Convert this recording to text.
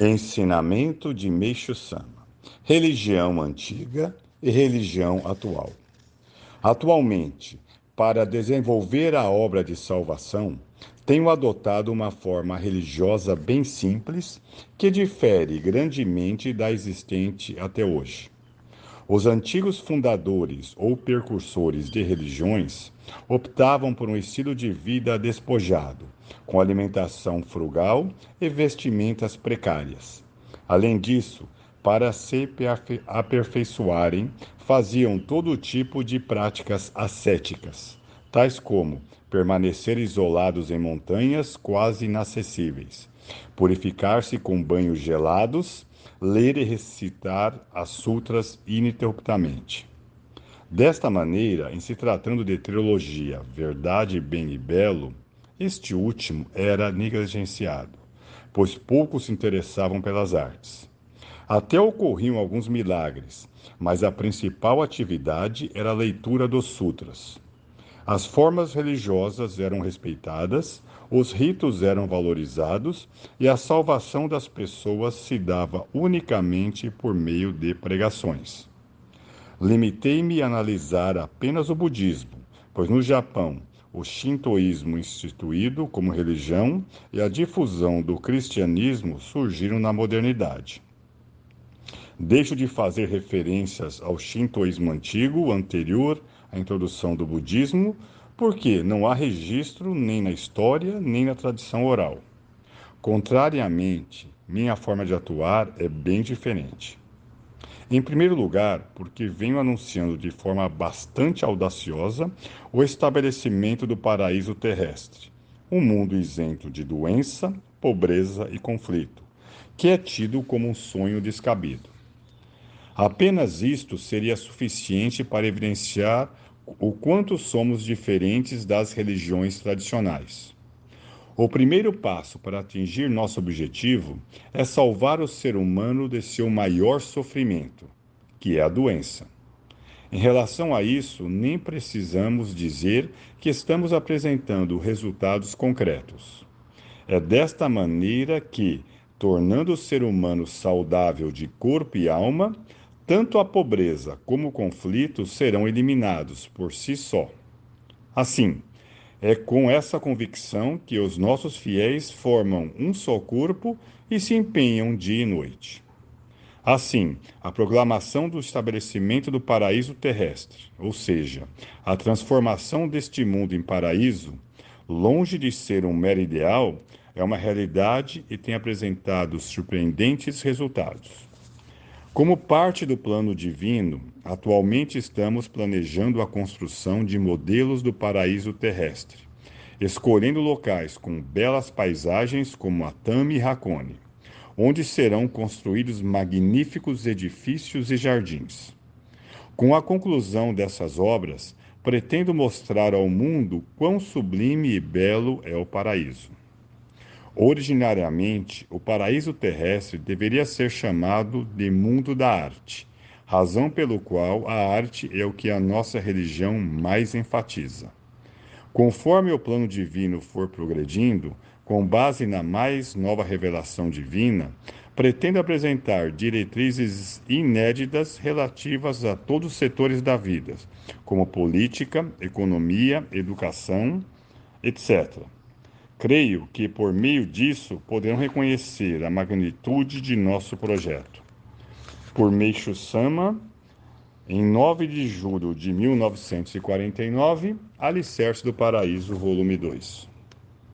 Ensinamento de Meixo Sama: Religião antiga e religião atual. Atualmente, para desenvolver a obra de salvação, tenho adotado uma forma religiosa bem simples que difere grandemente da existente até hoje. Os antigos fundadores ou percursores de religiões optavam por um estilo de vida despojado, com alimentação frugal e vestimentas precárias. Além disso, para se aperfeiçoarem, faziam todo tipo de práticas ascéticas, tais como permanecer isolados em montanhas quase inacessíveis, purificar-se com banhos gelados ler e recitar as sutras ininterruptamente. Desta maneira, em se tratando de trilogia Verdade, Bem e Belo, este último era negligenciado, pois poucos se interessavam pelas artes. Até ocorriam alguns milagres, mas a principal atividade era a leitura dos sutras. As formas religiosas eram respeitadas, os ritos eram valorizados e a salvação das pessoas se dava unicamente por meio de pregações. Limitei-me a analisar apenas o budismo, pois no Japão o shintoísmo instituído como religião e a difusão do cristianismo surgiram na modernidade. Deixo de fazer referências ao shintoísmo antigo, anterior a introdução do budismo, porque não há registro nem na história nem na tradição oral. Contrariamente, minha forma de atuar é bem diferente. Em primeiro lugar, porque venho anunciando de forma bastante audaciosa o estabelecimento do paraíso terrestre, um mundo isento de doença, pobreza e conflito, que é tido como um sonho descabido. Apenas isto seria suficiente para evidenciar o quanto somos diferentes das religiões tradicionais. O primeiro passo para atingir nosso objetivo é salvar o ser humano de seu maior sofrimento, que é a doença. Em relação a isso, nem precisamos dizer que estamos apresentando resultados concretos. É desta maneira que, tornando o ser humano saudável de corpo e alma, tanto a pobreza como o conflito serão eliminados por si só. Assim, é com essa convicção que os nossos fiéis formam um só corpo e se empenham dia e noite. Assim, a proclamação do estabelecimento do paraíso terrestre, ou seja, a transformação deste mundo em paraíso, longe de ser um mero ideal, é uma realidade e tem apresentado surpreendentes resultados. Como parte do plano divino, atualmente estamos planejando a construção de modelos do paraíso terrestre, escolhendo locais com belas paisagens como Atami e Hakone, onde serão construídos magníficos edifícios e jardins. Com a conclusão dessas obras, pretendo mostrar ao mundo quão sublime e belo é o paraíso. Originariamente, o paraíso terrestre deveria ser chamado de mundo da arte, razão pelo qual a arte é o que a nossa religião mais enfatiza. Conforme o plano divino for progredindo, com base na mais nova revelação divina, pretendo apresentar diretrizes inéditas relativas a todos os setores da vida, como política, economia, educação, etc Creio que por meio disso poderão reconhecer a magnitude de nosso projeto. Por Meixo Sama, em 9 de julho de 1949, Alicerce do Paraíso, volume 2.